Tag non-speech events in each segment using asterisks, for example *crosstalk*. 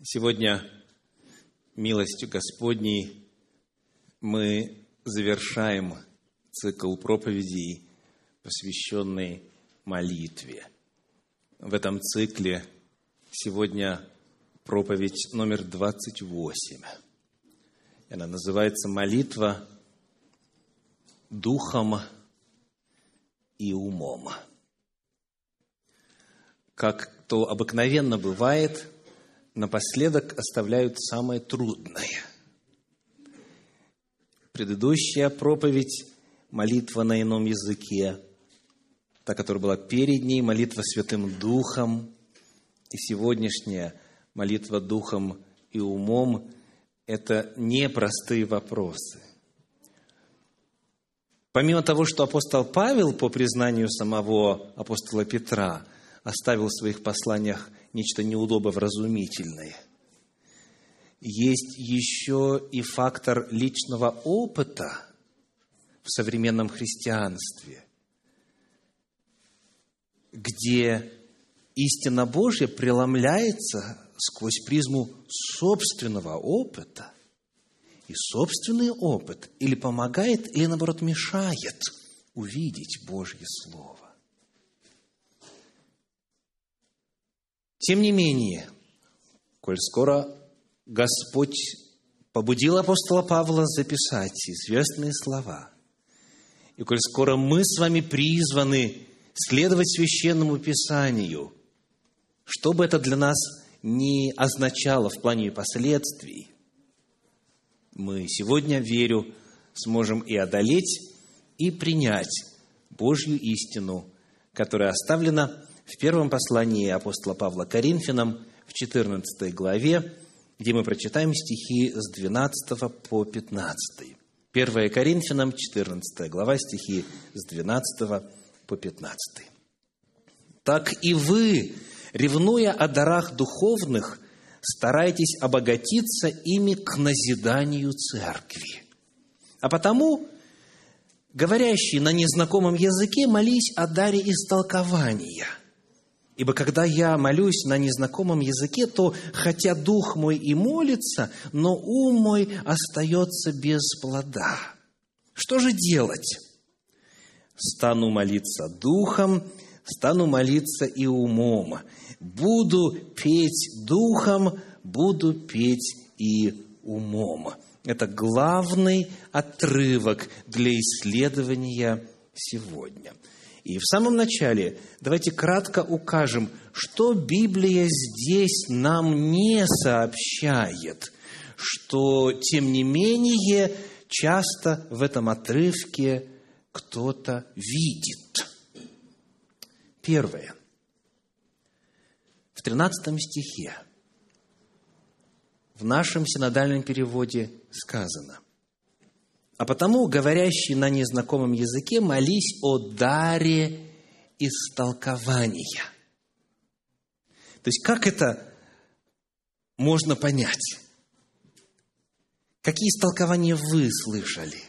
Сегодня милостью Господней мы завершаем цикл проповедей, посвященный молитве. В этом цикле сегодня проповедь номер 28. Она называется «Молитва духом и умом». Как то обыкновенно бывает – напоследок оставляют самое трудное. Предыдущая проповедь, молитва на ином языке, та, которая была перед ней, молитва Святым Духом, и сегодняшняя молитва Духом и умом – это непростые вопросы. Помимо того, что апостол Павел, по признанию самого апостола Петра, оставил в своих посланиях нечто неудобовразумительное. Есть еще и фактор личного опыта в современном христианстве, где истина Божья преломляется сквозь призму собственного опыта. И собственный опыт или помогает, или наоборот мешает увидеть Божье Слово. Тем не менее, коль скоро Господь побудил апостола Павла записать известные слова, и коль скоро мы с вами призваны следовать священному Писанию, что бы это для нас не означало в плане последствий, мы сегодня, верю, сможем и одолеть, и принять Божью истину, которая оставлена в первом послании апостола Павла Коринфянам, в 14 главе, где мы прочитаем стихи с 12 по 15. 1 Коринфянам, 14 глава, стихи с 12 по 15. «Так и вы, ревнуя о дарах духовных, старайтесь обогатиться ими к назиданию церкви. А потому, говорящие на незнакомом языке, молись о даре истолкования – Ибо когда я молюсь на незнакомом языке, то хотя дух мой и молится, но ум мой остается без плода. Что же делать? Стану молиться духом, стану молиться и умом. Буду петь духом, буду петь и умом. Это главный отрывок для исследования сегодня – и в самом начале давайте кратко укажем, что Библия здесь нам не сообщает, что, тем не менее, часто в этом отрывке кто-то видит. Первое. В 13 стихе в нашем синодальном переводе сказано – а потому, говорящий на незнакомом языке, молись о даре истолкования. То есть, как это можно понять? Какие истолкования вы слышали?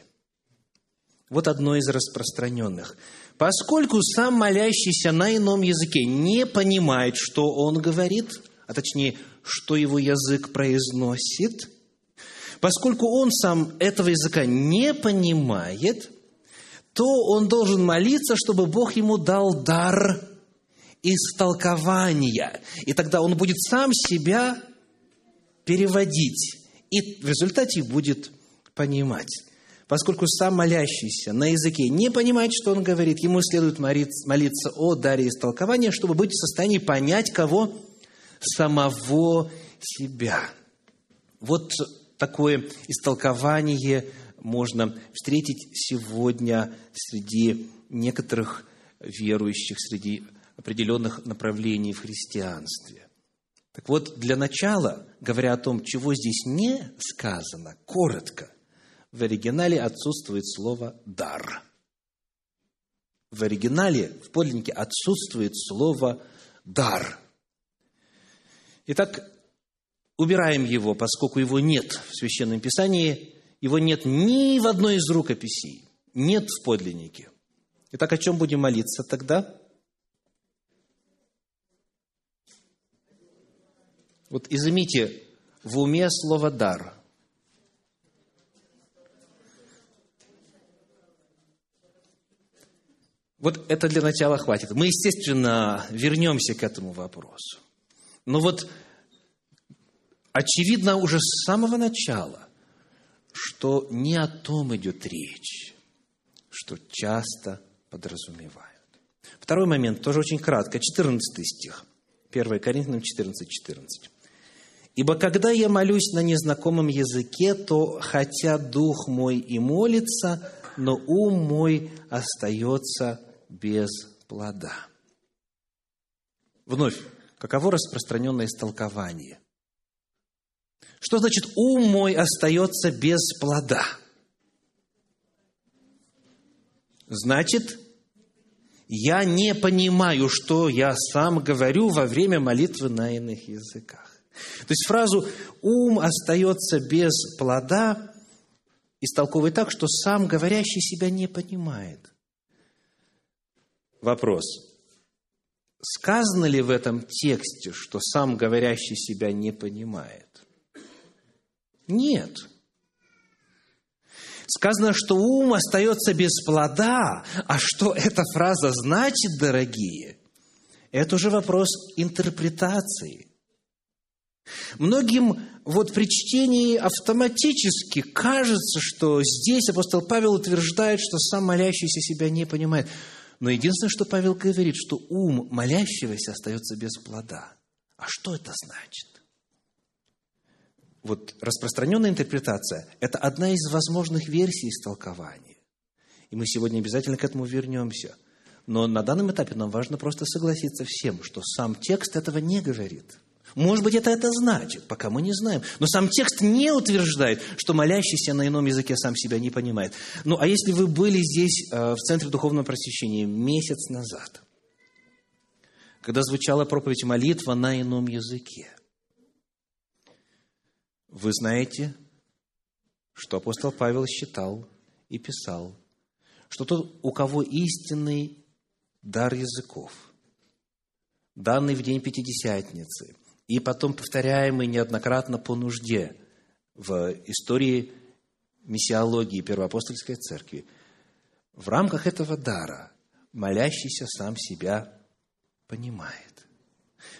Вот одно из распространенных. Поскольку сам молящийся на ином языке не понимает, что он говорит, а точнее, что его язык произносит – Поскольку он сам этого языка не понимает, то он должен молиться, чтобы Бог ему дал дар истолкования. И тогда он будет сам себя переводить. И в результате будет понимать. Поскольку сам молящийся на языке не понимает, что он говорит, ему следует молиться о даре истолкования, чтобы быть в состоянии понять кого? Самого себя. Вот такое истолкование можно встретить сегодня среди некоторых верующих, среди определенных направлений в христианстве. Так вот, для начала, говоря о том, чего здесь не сказано, коротко, в оригинале отсутствует слово «дар». В оригинале, в подлиннике, отсутствует слово «дар». Итак, убираем его, поскольку его нет в Священном Писании, его нет ни в одной из рукописей, нет в подлиннике. Итак, о чем будем молиться тогда? Вот изымите в уме слово «дар». Вот это для начала хватит. Мы, естественно, вернемся к этому вопросу. Но вот очевидно уже с самого начала, что не о том идет речь, что часто подразумевают. Второй момент, тоже очень кратко, 14 стих. 1 Коринфянам 14, 14. «Ибо когда я молюсь на незнакомом языке, то хотя дух мой и молится, но ум мой остается без плода». Вновь, каково распространенное истолкование? Что значит «ум мой остается без плода»? Значит, я не понимаю, что я сам говорю во время молитвы на иных языках. То есть фразу «ум остается без плода» истолковывает так, что сам говорящий себя не понимает. Вопрос. Сказано ли в этом тексте, что сам говорящий себя не понимает? Нет. Сказано, что ум остается без плода. А что эта фраза значит, дорогие? Это уже вопрос интерпретации. Многим вот при чтении автоматически кажется, что здесь апостол Павел утверждает, что сам молящийся себя не понимает. Но единственное, что Павел говорит, что ум молящегося остается без плода. А что это значит? Вот распространенная интерпретация – это одна из возможных версий истолкования. И мы сегодня обязательно к этому вернемся. Но на данном этапе нам важно просто согласиться всем, что сам текст этого не говорит. Может быть, это это значит, пока мы не знаем. Но сам текст не утверждает, что молящийся на ином языке сам себя не понимает. Ну, а если вы были здесь, э, в Центре Духовного Просвещения, месяц назад, когда звучала проповедь молитва на ином языке, вы знаете, что апостол Павел считал и писал, что тот, у кого истинный дар языков, данный в день Пятидесятницы, и потом повторяемый неоднократно по нужде в истории миссиологии Первоапостольской Церкви, в рамках этого дара молящийся сам себя понимает.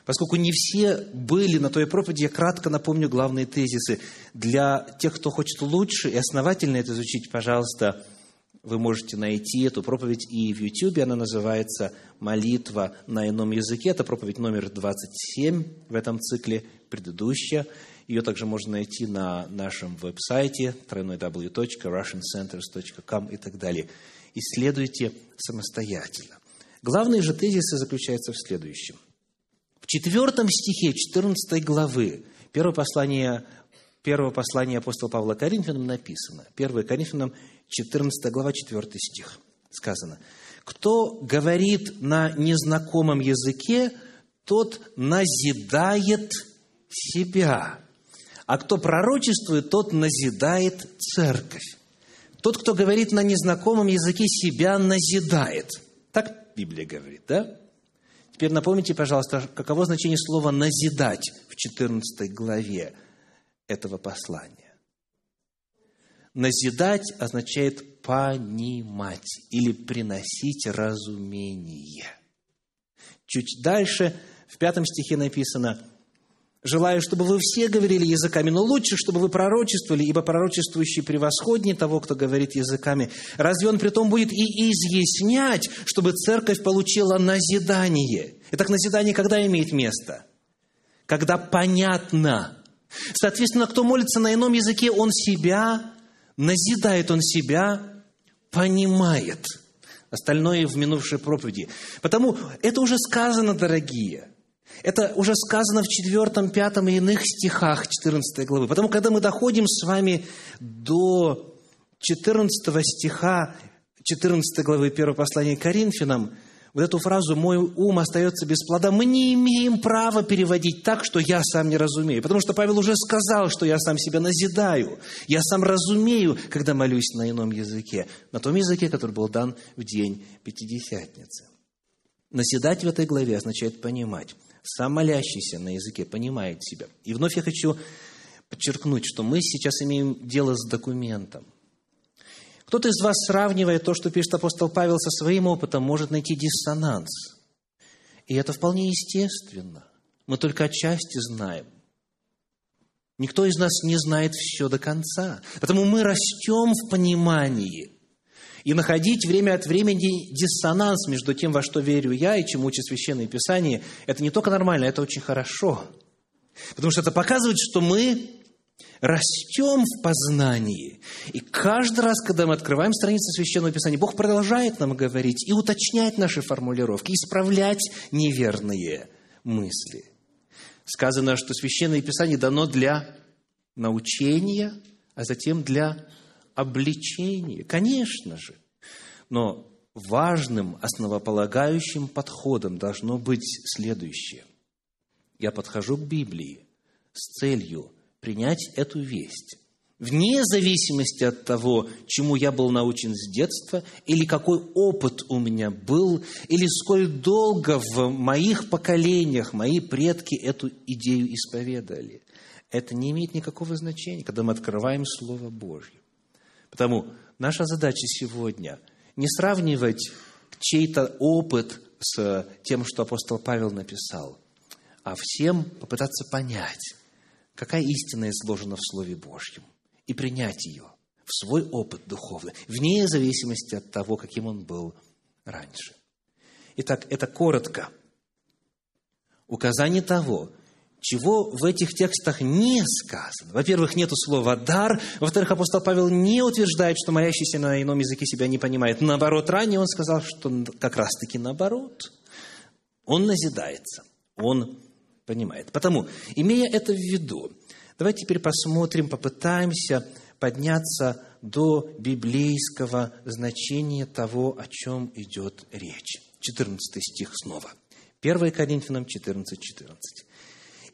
Поскольку не все были на той проповеди, я кратко напомню главные тезисы. Для тех, кто хочет лучше и основательно это изучить, пожалуйста, вы можете найти эту проповедь и в YouTube. Она называется «Молитва на ином языке». Это проповедь номер 27 в этом цикле, предыдущая. Ее также можно найти на нашем веб-сайте www.russiancenters.com и так далее. Исследуйте самостоятельно. Главные же тезисы заключаются в следующем – четвертом стихе 14 главы первого послания, первого послания апостола Павла Коринфянам написано, 1 Коринфянам 14 глава 4 стих сказано, «Кто говорит на незнакомом языке, тот назидает себя, а кто пророчествует, тот назидает церковь. Тот, кто говорит на незнакомом языке, себя назидает». Так Библия говорит, да? Теперь напомните, пожалуйста, каково значение слова «назидать» в 14 главе этого послания. Назидать означает понимать или приносить разумение. Чуть дальше, в пятом стихе написано – Желаю, чтобы вы все говорили языками, но лучше, чтобы вы пророчествовали, ибо пророчествующий превосходнее того, кто говорит языками. Разве он при том будет и изъяснять, чтобы церковь получила назидание? Итак, назидание когда имеет место? Когда понятно. Соответственно, кто молится на ином языке, он себя назидает, он себя понимает. Остальное в минувшей проповеди. Потому это уже сказано, дорогие – это уже сказано в 4, 5 и иных стихах 14 главы. Потому когда мы доходим с вами до 14 стиха 14 главы 1 послания к Коринфянам, вот эту фразу «мой ум остается без плода», мы не имеем права переводить так, что я сам не разумею. Потому что Павел уже сказал, что я сам себя назидаю. Я сам разумею, когда молюсь на ином языке. На том языке, который был дан в день Пятидесятницы. Наседать в этой главе означает понимать. Сам молящийся на языке понимает себя. И вновь я хочу подчеркнуть, что мы сейчас имеем дело с документом. Кто-то из вас, сравнивая то, что пишет апостол Павел со своим опытом, может найти диссонанс. И это вполне естественно. Мы только отчасти знаем. Никто из нас не знает все до конца. Потому мы растем в понимании. И находить время от времени диссонанс между тем, во что верю я и чему учит Священное Писание, это не только нормально, это очень хорошо. Потому что это показывает, что мы растем в познании. И каждый раз, когда мы открываем страницу Священного Писания, Бог продолжает нам говорить и уточнять наши формулировки, исправлять неверные мысли. Сказано, что Священное Писание дано для научения, а затем для обличения. Конечно же. Но важным, основополагающим подходом должно быть следующее. Я подхожу к Библии с целью принять эту весть, вне зависимости от того, чему я был научен с детства, или какой опыт у меня был, или сколь долго в моих поколениях мои предки эту идею исповедовали. Это не имеет никакого значения, когда мы открываем Слово Божье. Потому наша задача сегодня не сравнивать чей-то опыт с тем, что апостол Павел написал, а всем попытаться понять, какая истина изложена в Слове Божьем, и принять ее в свой опыт духовный, вне зависимости от того, каким он был раньше. Итак, это коротко указание того, чего в этих текстах не сказано. Во-первых, нету слова «дар». Во-вторых, апостол Павел не утверждает, что молящийся на ином языке себя не понимает. Наоборот, ранее он сказал, что как раз-таки наоборот. Он назидается, он понимает. Потому, имея это в виду, давайте теперь посмотрим, попытаемся подняться до библейского значения того, о чем идет речь. 14 стих снова. 1 Коринфянам 14, 14.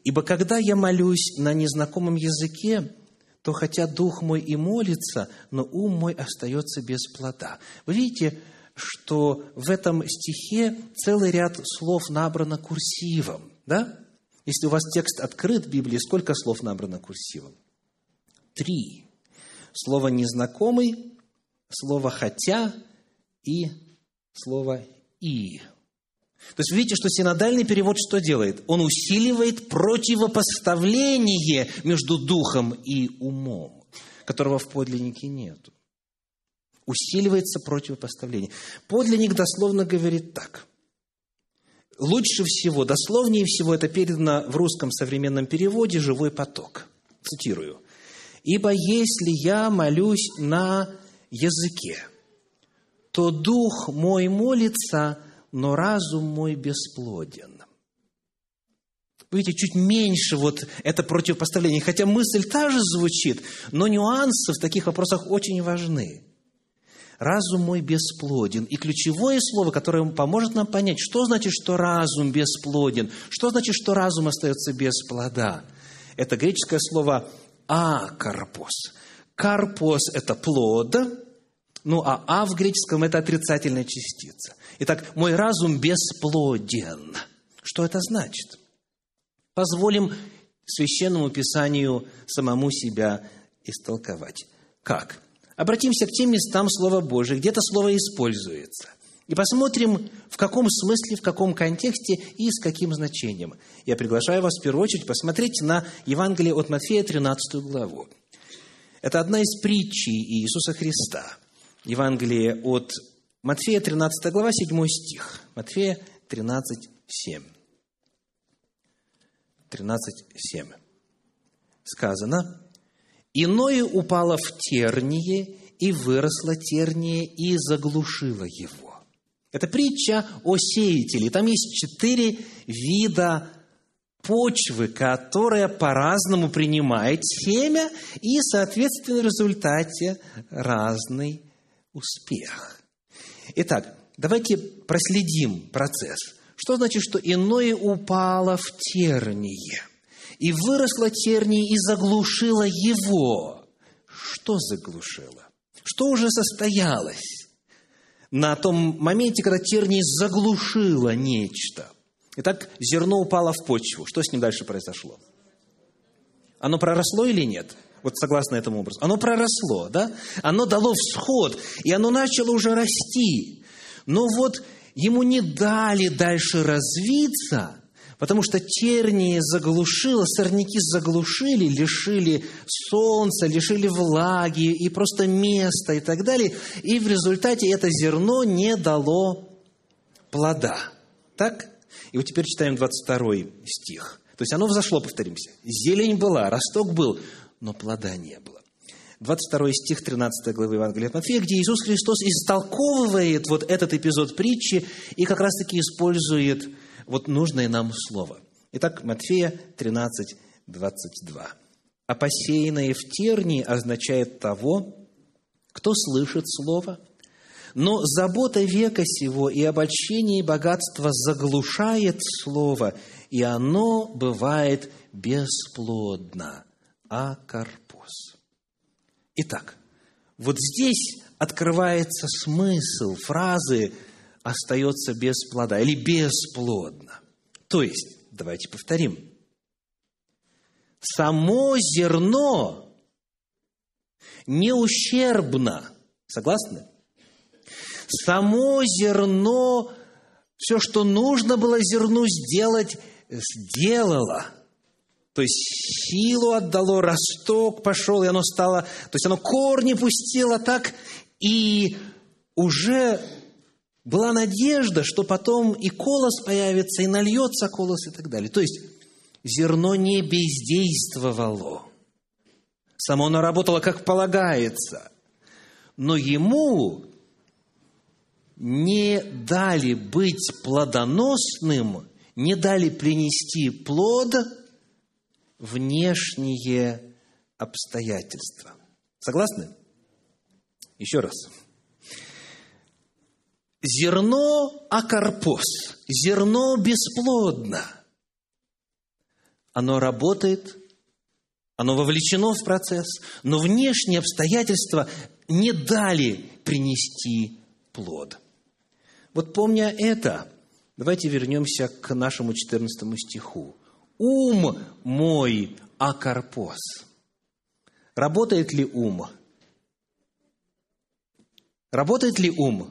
«Ибо когда я молюсь на незнакомом языке, то хотя дух мой и молится, но ум мой остается без плода». Вы видите, что в этом стихе целый ряд слов набрано курсивом, да? Если у вас текст открыт в Библии, сколько слов набрано курсивом? Три. Слово «незнакомый», слово «хотя» и слово «и». То есть видите, что синодальный перевод что делает? Он усиливает противопоставление между духом и умом, которого в подлиннике нету. Усиливается противопоставление. Подлинник дословно говорит так – лучше всего, дословнее всего это передано в русском современном переводе «живой поток». Цитирую. «Ибо если я молюсь на языке, то дух мой молится, но разум мой бесплоден». Видите, чуть меньше вот это противопоставление. Хотя мысль та же звучит, но нюансы в таких вопросах очень важны разум мой бесплоден. И ключевое слово, которое поможет нам понять, что значит, что разум бесплоден, что значит, что разум остается без плода. Это греческое слово «акарпос». «Карпос» – это плод, ну а «а» в греческом – это отрицательная частица. Итак, мой разум бесплоден. Что это значит? Позволим Священному Писанию самому себя истолковать. Как? обратимся к тем местам Слова Божия, где это слово используется. И посмотрим, в каком смысле, в каком контексте и с каким значением. Я приглашаю вас в первую очередь посмотреть на Евангелие от Матфея, 13 главу. Это одна из притчей Иисуса Христа. Евангелие от Матфея, 13 глава, 7 стих. Матфея 13, 7. 13, 7. Сказано, Иное упало в терние, и выросло терние, и заглушило его. Это притча о сеятеле. Там есть четыре вида почвы, которая по-разному принимает семя и, соответственно, в результате разный успех. Итак, давайте проследим процесс. Что значит, что иное упало в терние – и выросла тернии и заглушила его. Что заглушила? Что уже состоялось на том моменте, когда тернии заглушила нечто? Итак, зерно упало в почву. Что с ним дальше произошло? Оно проросло или нет? Вот согласно этому образу. Оно проросло, да? Оно дало всход, и оно начало уже расти. Но вот ему не дали дальше развиться, потому что тернии заглушило, сорняки заглушили, лишили солнца, лишили влаги и просто места и так далее. И в результате это зерно не дало плода. Так? И вот теперь читаем 22 стих. То есть оно взошло, повторимся. Зелень была, росток был, но плода не было. 22 стих 13 главы Евангелия от Матфея, где Иисус Христос истолковывает вот этот эпизод притчи и как раз-таки использует вот нужное нам слово. Итак, Матфея 13, 22. «А посеянное в тернии означает того, кто слышит слово, но забота века сего и обольщение и богатство заглушает слово, и оно бывает бесплодно. А карпос. Итак, вот здесь открывается смысл фразы «остается без плода» или «бесплодно». То есть, давайте повторим. Само зерно не ущербно. Согласны? Само зерно, все, что нужно было зерну сделать, сделало. То есть силу отдало, росток пошел, и оно стало, то есть оно корни пустило так, и уже была надежда, что потом и колос появится, и нальется колос и так далее. То есть зерно не бездействовало. Само оно работало, как полагается. Но ему не дали быть плодоносным, не дали принести плод внешние обстоятельства. Согласны? Еще раз. Зерно акарпос, зерно бесплодно. Оно работает, оно вовлечено в процесс, но внешние обстоятельства не дали принести плод. Вот помня это, давайте вернемся к нашему 14 стиху. «Ум мой акарпос». Работает ли ум? Работает ли ум?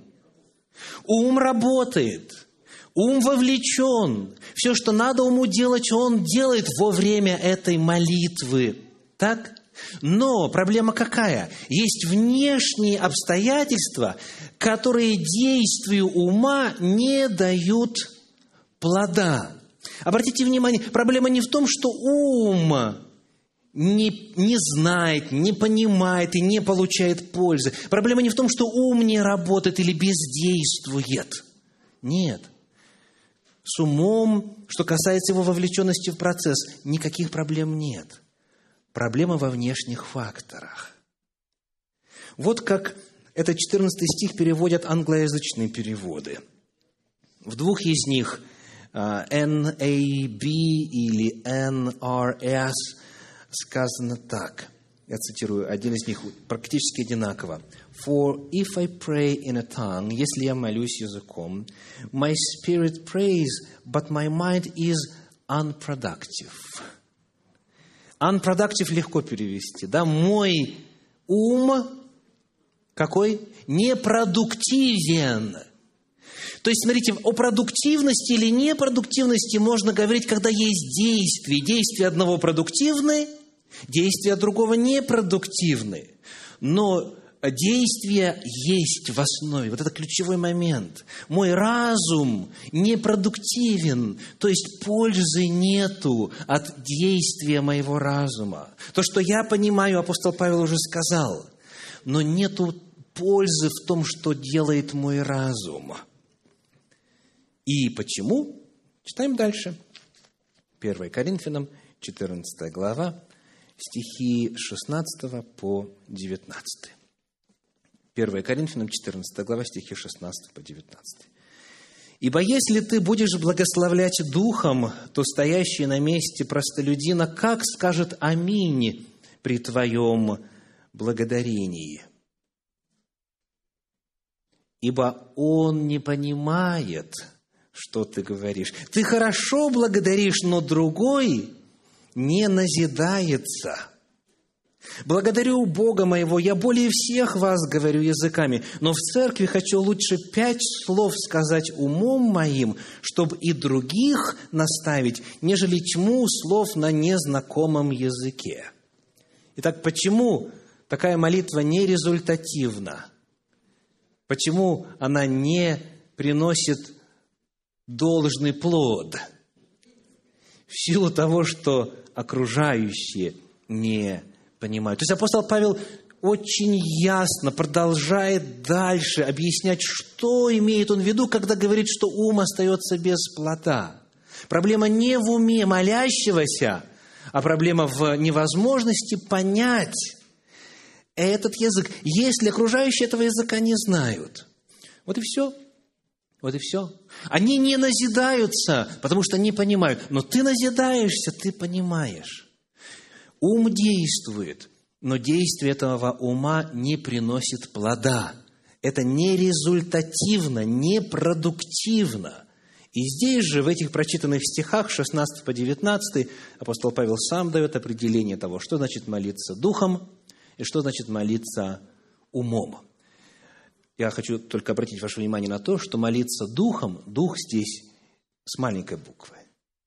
Ум работает. Ум вовлечен. Все, что надо уму делать, он делает во время этой молитвы. Так? Но проблема какая? Есть внешние обстоятельства, которые действию ума не дают плода. Обратите внимание, проблема не в том, что ум не, не знает, не понимает и не получает пользы. Проблема не в том, что ум не работает или бездействует. Нет. С умом, что касается его вовлеченности в процесс, никаких проблем нет – Проблема во внешних факторах. Вот как этот 14 стих переводят англоязычные переводы. В двух из них NAB или NRS сказано так. Я цитирую, один из них практически одинаково. For if I pray in a tongue, если я молюсь языком, my spirit prays, but my mind is unproductive. Unproductive легко перевести. Да? Мой ум какой? Непродуктивен. То есть, смотрите, о продуктивности или непродуктивности можно говорить, когда есть действие. Действия одного продуктивны, действия другого непродуктивны. Но действие есть в основе. Вот это ключевой момент. Мой разум непродуктивен, то есть пользы нету от действия моего разума. То, что я понимаю, апостол Павел уже сказал, но нету пользы в том, что делает мой разум. И почему? Читаем дальше. 1 Коринфянам, 14 глава, стихи 16 по 19. 1 Коринфянам 14 глава, стихи 16 по 19. «Ибо если ты будешь благословлять Духом, то стоящий на месте простолюдина как скажет «Аминь» при твоем благодарении? Ибо он не понимает, что ты говоришь. Ты хорошо благодаришь, но другой не назидается. Благодарю Бога моего, я более всех вас говорю языками, но в церкви хочу лучше пять слов сказать умом моим, чтобы и других наставить, нежели тьму слов на незнакомом языке. Итак, почему такая молитва не результативна? Почему она не приносит должный плод? В силу того, что окружающие не понимают. То есть апостол Павел очень ясно продолжает дальше объяснять, что имеет он в виду, когда говорит, что ум остается без плода. Проблема не в уме молящегося, а проблема в невозможности понять этот язык, если окружающие этого языка не знают. Вот и все. Вот и все. Они не назидаются, потому что не понимают. Но ты назидаешься, ты понимаешь. Ум действует, но действие этого ума не приносит плода. Это не результативно, не продуктивно. И здесь же, в этих прочитанных стихах, 16 по 19, апостол Павел сам дает определение того, что значит молиться духом и что значит молиться умом. Я хочу только обратить ваше внимание на то, что молиться духом, дух здесь с маленькой буквы.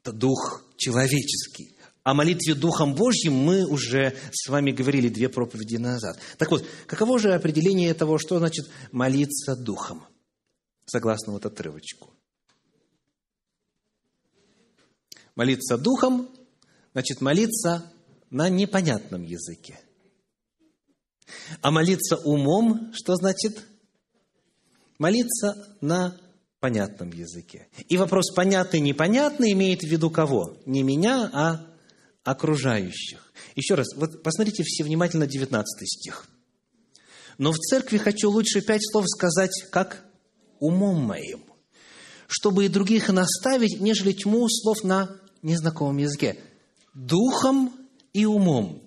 Это дух человеческий. О молитве Духом Божьим мы уже с вами говорили две проповеди назад. Так вот, каково же определение того, что значит молиться Духом? Согласно вот отрывочку. Молиться Духом значит молиться на непонятном языке. А молиться умом, что значит? Молиться на понятном языке. И вопрос понятный, непонятный имеет в виду кого? Не меня, а окружающих. Еще раз, вот посмотрите все внимательно 19 стих. Но в церкви хочу лучше пять слов сказать, как умом моим, чтобы и других наставить, нежели тьму слов на незнакомом языке. Духом и умом.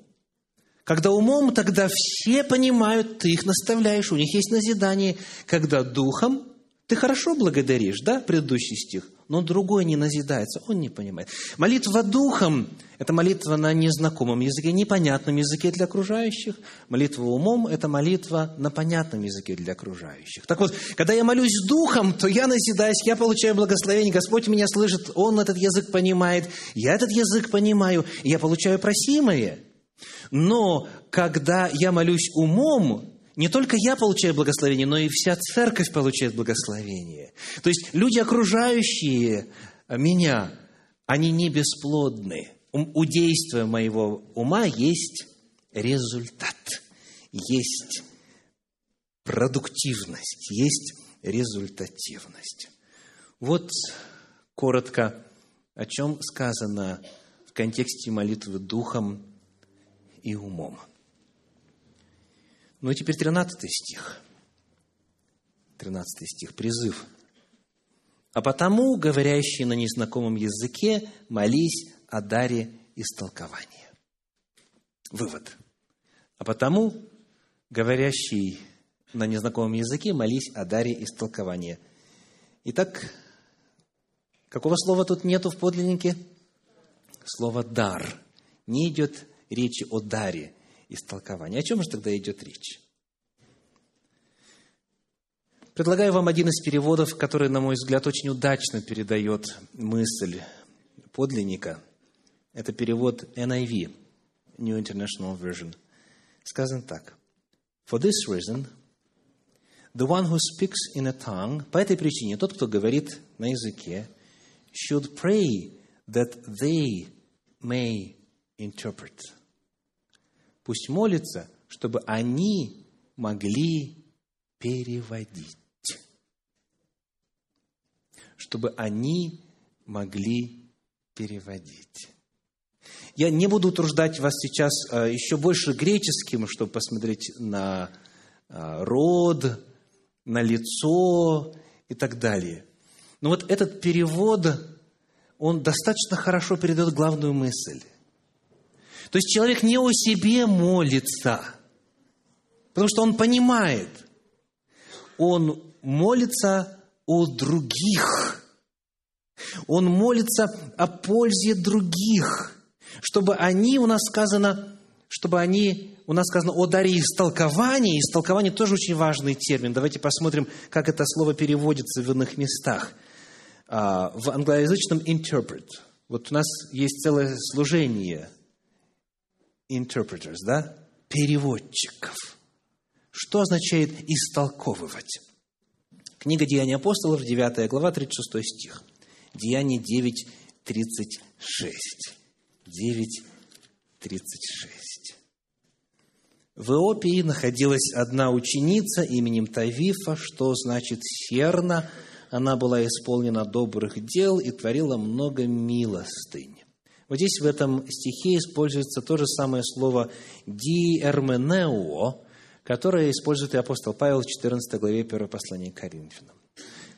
Когда умом, тогда все понимают, ты их наставляешь, у них есть назидание. Когда духом, ты хорошо благодаришь, да, предыдущий стих – но другой не назидается, он не понимает. Молитва духом – это молитва на незнакомом языке, непонятном языке для окружающих. Молитва умом – это молитва на понятном языке для окружающих. Так вот, когда я молюсь духом, то я назидаюсь, я получаю благословение, Господь меня слышит, Он этот язык понимает, я этот язык понимаю, и я получаю просимое. Но когда я молюсь умом, не только я получаю благословение, но и вся церковь получает благословение. То есть люди, окружающие меня, они не бесплодны. У действия моего ума есть результат, есть продуктивность, есть результативность. Вот коротко, о чем сказано в контексте молитвы духом и умом. Ну и теперь 13 стих. 13 стих, призыв. «А потому, говорящий на незнакомом языке, молись о даре истолкования». Вывод. А потому, говорящий на незнакомом языке, молись о даре истолкования. Итак, какого слова тут нету в подлиннике? Слово «дар». Не идет речи о даре – истолкования. О чем же тогда идет речь? Предлагаю вам один из переводов, который, на мой взгляд, очень удачно передает мысль подлинника. Это перевод NIV, New International Version. Сказано так. For this reason, the one who speaks in a tongue, по этой причине, тот, кто говорит на языке, should pray that they may interpret – Пусть молятся, чтобы они могли переводить. Чтобы они могли переводить. Я не буду утруждать вас сейчас а, еще больше греческим, чтобы посмотреть на а, род, на лицо и так далее. Но вот этот перевод, он достаточно хорошо передает главную мысль. То есть человек не о себе молится, потому что он понимает, он молится о других. Он молится о пользе других, чтобы они, у нас сказано, чтобы они, у нас сказано о даре истолкования. Истолкование тоже очень важный термин. Давайте посмотрим, как это слово переводится в иных местах. А, в англоязычном interpret. Вот у нас есть целое служение interpreters, да? Переводчиков. Что означает истолковывать? Книга Деяний апостолов, 9 глава, 36 стих. Деяние 9, 36. 9, 36. В Иопии находилась одна ученица именем Тавифа, что значит «серна». Она была исполнена добрых дел и творила много милостынь. Вот здесь в этом стихе используется то же самое слово «диэрменео», которое использует и апостол Павел в 14 главе 1 послания к Коринфянам.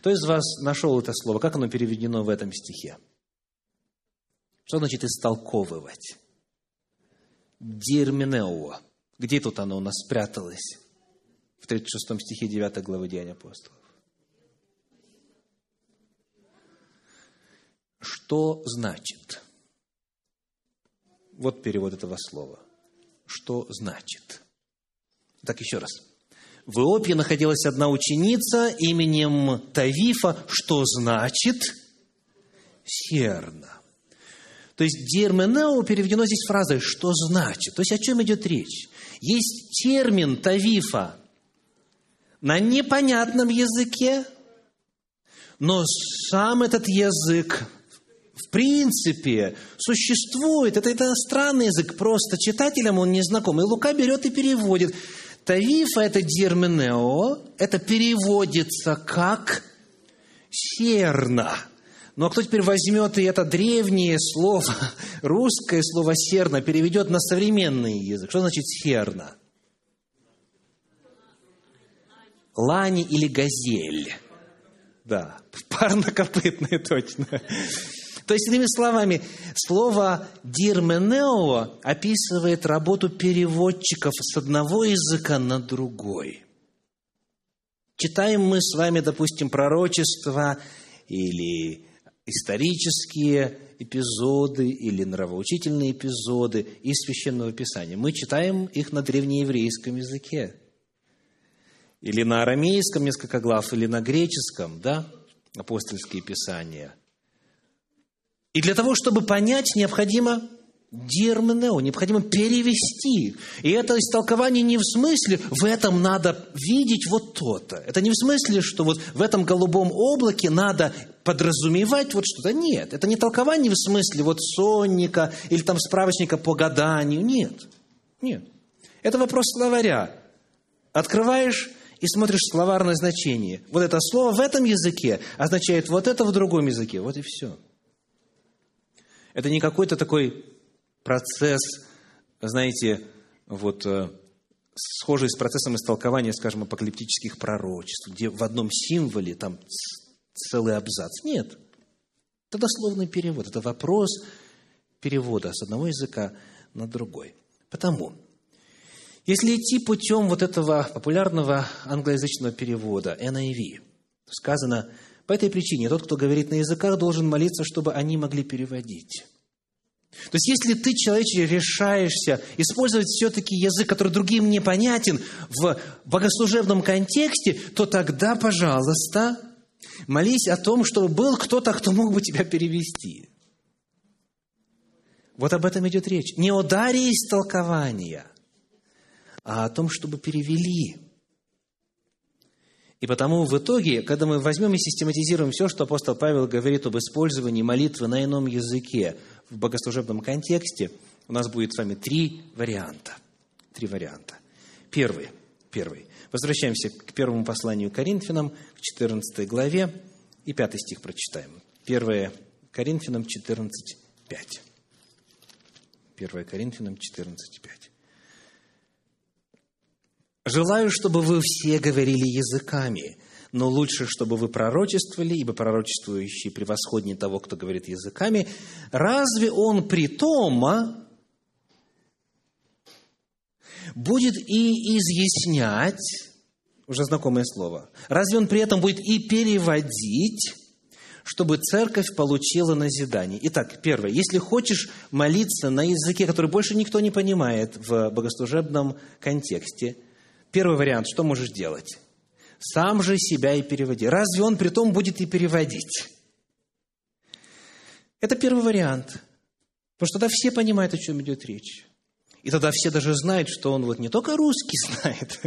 Кто из вас нашел это слово? Как оно переведено в этом стихе? Что значит «истолковывать»? Дирменео. Где тут оно у нас спряталось? В 36 стихе 9 главы Деяния апостолов. Что значит? Вот перевод этого слова. Что значит? Так, еще раз. В Иопии находилась одна ученица именем Тавифа, что значит серна. То есть дерменео переведено здесь фразой «что значит?». То есть о чем идет речь? Есть термин Тавифа на непонятном языке, но сам этот язык принципе существует. Это иностранный язык, просто читателям он не знаком. И Лука берет и переводит. Тавифа – это дерменео, это переводится как серна. Ну а кто теперь возьмет и это древнее слово, *laughs* русское слово серна, переведет на современный язык? Что значит серна? Лани или газель. Да, *laughs* парнокопытная точно. То есть, иными словами, слово «дирменео» описывает работу переводчиков с одного языка на другой. Читаем мы с вами, допустим, пророчества или исторические эпизоды или нравоучительные эпизоды из Священного Писания. Мы читаем их на древнееврейском языке. Или на арамейском несколько глав, или на греческом, да, апостольские писания – и для того, чтобы понять, необходимо дерменео, необходимо перевести. И это истолкование не в смысле, в этом надо видеть вот то-то. Это не в смысле, что вот в этом голубом облаке надо подразумевать вот что-то. Нет, это не толкование в смысле вот сонника или там справочника по гаданию. Нет, нет. Это вопрос словаря. Открываешь и смотришь словарное значение. Вот это слово в этом языке означает вот это в другом языке. Вот и все. Это не какой-то такой процесс, знаете, вот э, схожий с процессом истолкования, скажем, апокалиптических пророчеств, где в одном символе там целый абзац. Нет. Это дословный перевод. Это вопрос перевода с одного языка на другой. Потому, если идти путем вот этого популярного англоязычного перевода NIV, сказано – по этой причине тот, кто говорит на языках, должен молиться, чтобы они могли переводить. То есть, если ты, человече, решаешься использовать все-таки язык, который другим непонятен в богослужебном контексте, то тогда, пожалуйста, молись о том, чтобы был кто-то, кто мог бы тебя перевести. Вот об этом идет речь. Не о даре истолкования, а о том, чтобы перевели. И потому в итоге, когда мы возьмем и систематизируем все, что апостол Павел говорит об использовании молитвы на ином языке в богослужебном контексте, у нас будет с вами три варианта. Три варианта. Первый. Первый. Возвращаемся к первому посланию Коринфянам, к 14 главе, и пятый стих прочитаем. 1 Коринфянам 14, 5. 1 Коринфянам 14, 5. Желаю, чтобы вы все говорили языками, но лучше, чтобы вы пророчествовали, ибо пророчествующий превосходнее того, кто говорит языками. Разве он при том будет и изъяснять, уже знакомое слово, разве он при этом будет и переводить, чтобы церковь получила назидание. Итак, первое. Если хочешь молиться на языке, который больше никто не понимает в богослужебном контексте, первый вариант, что можешь делать? Сам же себя и переводи. Разве он при том будет и переводить? Это первый вариант. Потому что тогда все понимают, о чем идет речь. И тогда все даже знают, что он вот не только русский *laughs* знает,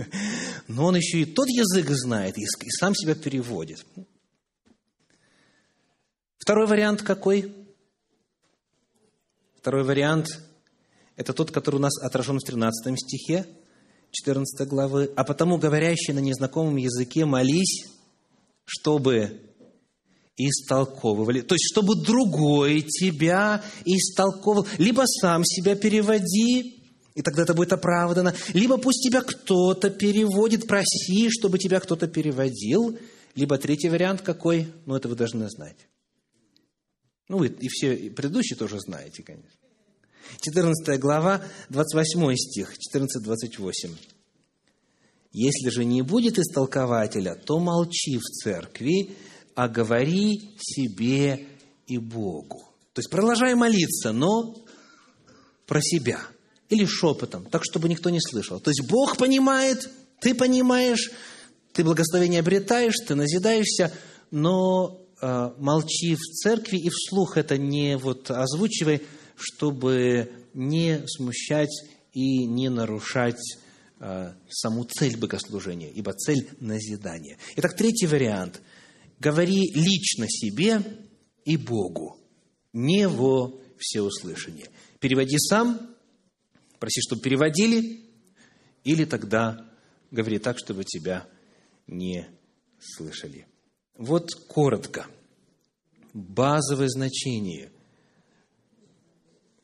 но он еще и тот язык знает, и сам себя переводит. Второй вариант какой? Второй вариант – это тот, который у нас отражен в 13 стихе 14 главы. «А потому, говорящий на незнакомом языке, молись, чтобы истолковывали. То есть, чтобы другой тебя истолковывал. Либо сам себя переводи, и тогда это будет оправдано. Либо пусть тебя кто-то переводит, проси, чтобы тебя кто-то переводил. Либо третий вариант какой? Ну, это вы должны знать. Ну, вы и все предыдущие тоже знаете, конечно. 14 глава, 28 стих, 14-28. «Если же не будет истолкователя, то молчи в церкви, а говори себе и Богу». То есть продолжай молиться, но про себя. Или шепотом, так, чтобы никто не слышал. То есть Бог понимает, ты понимаешь, ты благословение обретаешь, ты назидаешься, но Э, молчи в церкви и вслух это не вот озвучивай, чтобы не смущать и не нарушать э, саму цель богослужения, ибо цель – назидание. Итак, третий вариант. Говори лично себе и Богу, не во всеуслышание. Переводи сам, проси, чтобы переводили, или тогда говори так, чтобы тебя не слышали. Вот коротко, базовое значение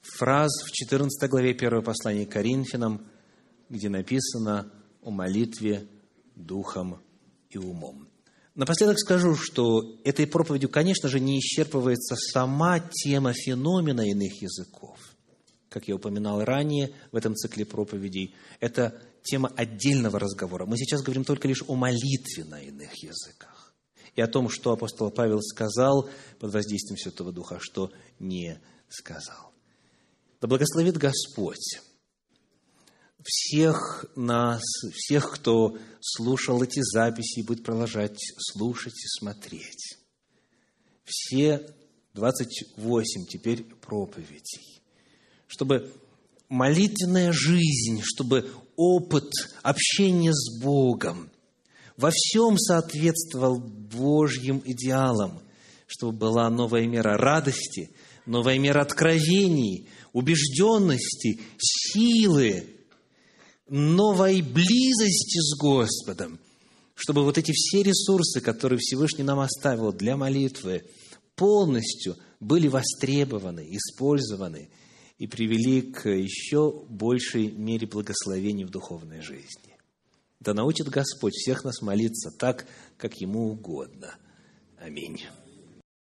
фраз в 14 главе 1 послания к Коринфянам, где написано о молитве духом и умом. Напоследок скажу, что этой проповедью, конечно же, не исчерпывается сама тема феномена иных языков. Как я упоминал ранее в этом цикле проповедей, это тема отдельного разговора. Мы сейчас говорим только лишь о молитве на иных языках и о том, что апостол Павел сказал под воздействием Святого Духа, а что не сказал. Да благословит Господь всех нас, всех, кто слушал эти записи и будет продолжать слушать и смотреть. Все 28 теперь проповедей. Чтобы молитвенная жизнь, чтобы опыт общения с Богом – во всем соответствовал Божьим идеалам, чтобы была новая мера радости, новая мера откровений, убежденности, силы, новой близости с Господом, чтобы вот эти все ресурсы, которые Всевышний нам оставил для молитвы, полностью были востребованы, использованы и привели к еще большей мере благословений в духовной жизни. Да научит Господь всех нас молиться так, как Ему угодно. Аминь.